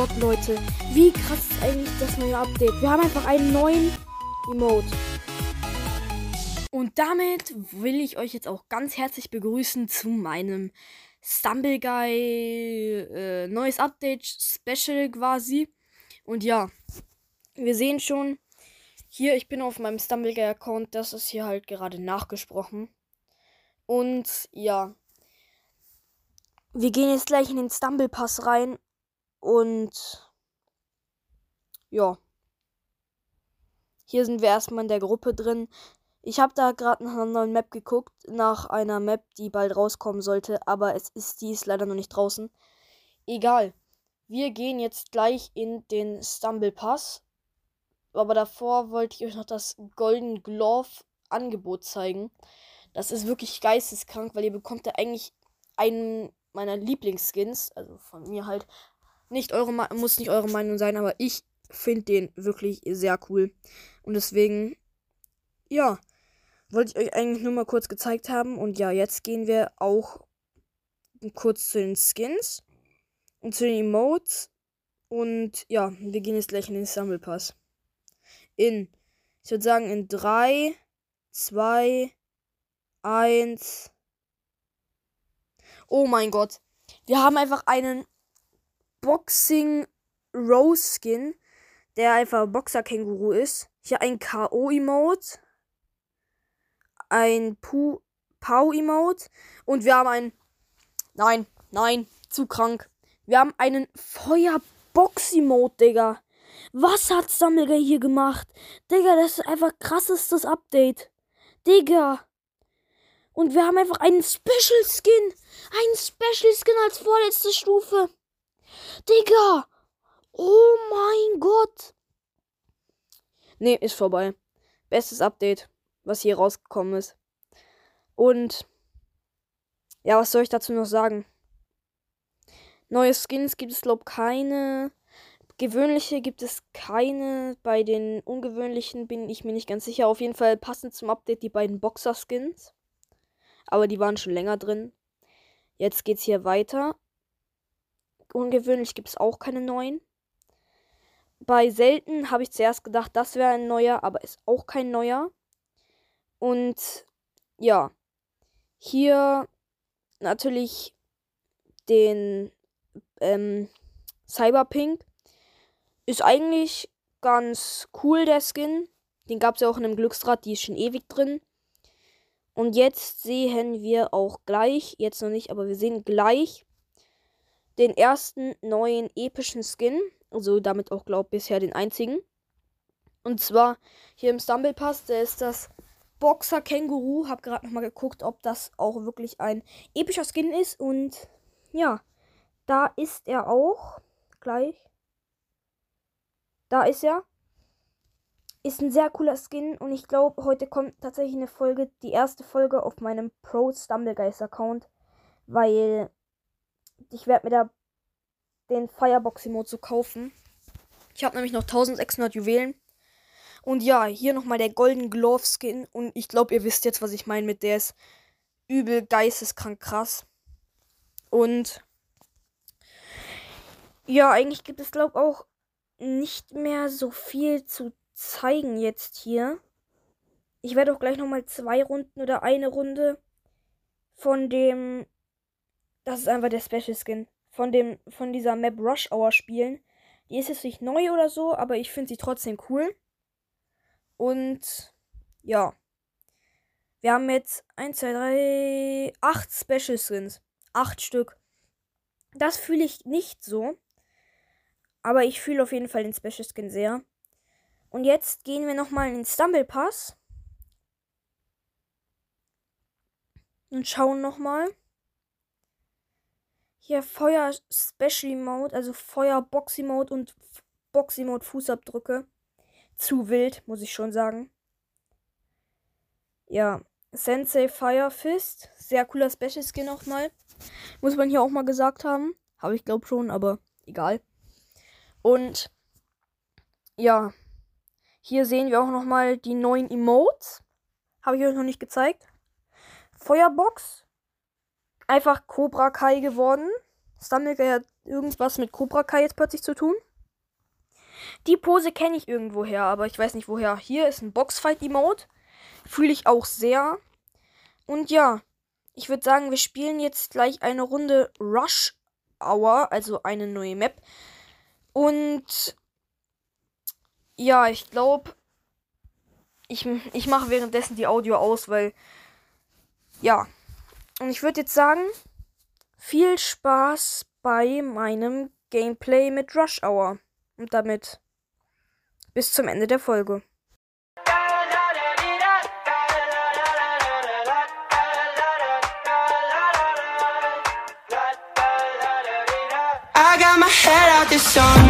Gott, Leute. Wie krass ist eigentlich das neue Update? Wir haben einfach einen neuen Emote. Und damit will ich euch jetzt auch ganz herzlich begrüßen zu meinem Stumble Guy äh, neues Update Special quasi. Und ja, wir sehen schon hier, ich bin auf meinem Stumble Guy Account, das ist hier halt gerade nachgesprochen. Und ja, wir gehen jetzt gleich in den Stumble Pass rein und ja. Hier sind wir erstmal in der Gruppe drin. Ich habe da gerade nach einer neuen Map geguckt, nach einer Map, die bald rauskommen sollte, aber es ist die ist leider noch nicht draußen. Egal. Wir gehen jetzt gleich in den Stumble Pass. Aber davor wollte ich euch noch das Golden Glove Angebot zeigen. Das ist wirklich geisteskrank, weil ihr bekommt da eigentlich einen meiner Lieblingsskins, also von mir halt. Nicht eure muss nicht eure Meinung sein, aber ich finde den wirklich sehr cool. Und deswegen, ja, wollte ich euch eigentlich nur mal kurz gezeigt haben. Und ja, jetzt gehen wir auch kurz zu den Skins und zu den Emotes. Und ja, wir gehen jetzt gleich in den Sammelpass. In, ich würde sagen, in 3, 2, 1. Oh mein Gott. Wir haben einfach einen Boxing Rose Skin, der einfach Boxer Känguru ist. Hier ein K.O. Emote ein Pau-Emote und wir haben ein. Nein, nein, zu krank. Wir haben einen Feuerbox-Emote, Digga. Was hat Sammelger hier gemacht? Digga, das ist einfach krassestes Update. Digga. Und wir haben einfach einen Special Skin. Einen Special Skin als vorletzte Stufe. Digga. Oh mein Gott. Nee, ist vorbei. Bestes Update was hier rausgekommen ist. Und ja, was soll ich dazu noch sagen? Neue Skins gibt es, glaube keine. Gewöhnliche gibt es keine. Bei den ungewöhnlichen bin ich mir nicht ganz sicher. Auf jeden Fall passend zum Update die beiden Boxer-Skins. Aber die waren schon länger drin. Jetzt geht's hier weiter. Ungewöhnlich gibt es auch keine neuen. Bei selten habe ich zuerst gedacht, das wäre ein neuer, aber ist auch kein neuer. Und ja, hier natürlich den ähm, Cyberpink. Ist eigentlich ganz cool, der Skin. Den gab es ja auch in einem Glücksrad, die ist schon ewig drin. Und jetzt sehen wir auch gleich, jetzt noch nicht, aber wir sehen gleich den ersten neuen epischen Skin. Also damit auch, glaube ich, bisher den einzigen. Und zwar hier im Stumble Pass, der ist das Boxer Känguru. Hab gerade noch mal geguckt, ob das auch wirklich ein epischer Skin ist. Und ja, da ist er auch. Gleich. Da ist er. Ist ein sehr cooler Skin und ich glaube, heute kommt tatsächlich eine Folge, die erste Folge auf meinem Pro Stumblegeist Account, weil ich werde mir da den Firebox Emote so kaufen. Ich habe nämlich noch 1600 Juwelen und ja, hier nochmal der Golden Glove Skin. Und ich glaube, ihr wisst jetzt, was ich meine mit der ist übel geisteskrank krass. Und ja, eigentlich gibt es, glaube ich, auch nicht mehr so viel zu zeigen jetzt hier. Ich werde auch gleich nochmal zwei Runden oder eine Runde von dem. Das ist einfach der Special Skin. Von dem, von dieser Map Rush Hour spielen. Die ist jetzt nicht neu oder so, aber ich finde sie trotzdem cool. Und ja. Wir haben jetzt 1, 2, 3, 8 Special Skins. 8 Stück. Das fühle ich nicht so. Aber ich fühle auf jeden Fall den Special Skin sehr. Und jetzt gehen wir nochmal in den Stumble Pass. Und schauen nochmal. Hier Feuer Special Mode, also Feuer Boxy Mode und Boxy Mode Fußabdrücke zu wild, muss ich schon sagen. Ja, Sensei Fire Fist. Sehr cooler Special Skin nochmal. Muss man hier auch mal gesagt haben. Habe ich glaube schon, aber egal. Und ja, hier sehen wir auch nochmal die neuen Emotes. Habe ich euch noch nicht gezeigt. Feuerbox. Einfach Cobra Kai geworden. Stumbleguy hat irgendwas mit Cobra Kai jetzt plötzlich zu tun. Die Pose kenne ich irgendwoher, aber ich weiß nicht woher. Hier ist ein Boxfight-Emote. Fühle ich auch sehr. Und ja, ich würde sagen, wir spielen jetzt gleich eine Runde Rush Hour, also eine neue Map. Und ja, ich glaube, ich, ich mache währenddessen die Audio aus, weil ja. Und ich würde jetzt sagen, viel Spaß bei meinem Gameplay mit Rush Hour. Und damit bis zum Ende der Folge. I got my head out the sunroof.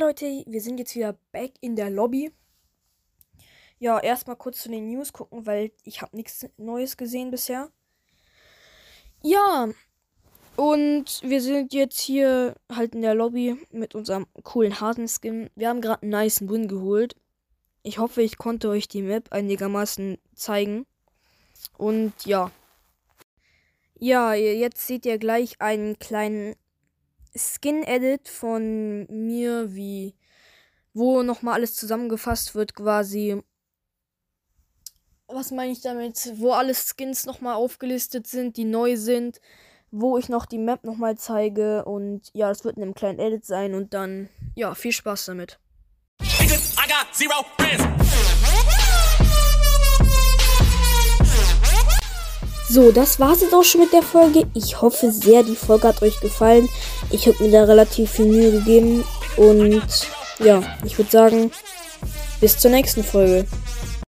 Leute, wir sind jetzt wieder back in der Lobby. Ja, erstmal kurz zu den News gucken, weil ich habe nichts Neues gesehen bisher. Ja, und wir sind jetzt hier halt in der Lobby mit unserem coolen Hasenskin. Wir haben gerade einen nice Win geholt. Ich hoffe, ich konnte euch die Map einigermaßen zeigen. Und ja. Ja, jetzt seht ihr gleich einen kleinen Skin-Edit von mir, wie wo nochmal alles zusammengefasst wird, quasi. Was meine ich damit? Wo alle Skins nochmal aufgelistet sind, die neu sind, wo ich noch die Map nochmal zeige und ja, das wird in einem kleinen Edit sein und dann, ja, viel Spaß damit. I got zero friends. So, das war's jetzt auch schon mit der Folge. Ich hoffe sehr, die Folge hat euch gefallen. Ich habe mir da relativ viel Mühe gegeben. Und ja, ich würde sagen, bis zur nächsten Folge.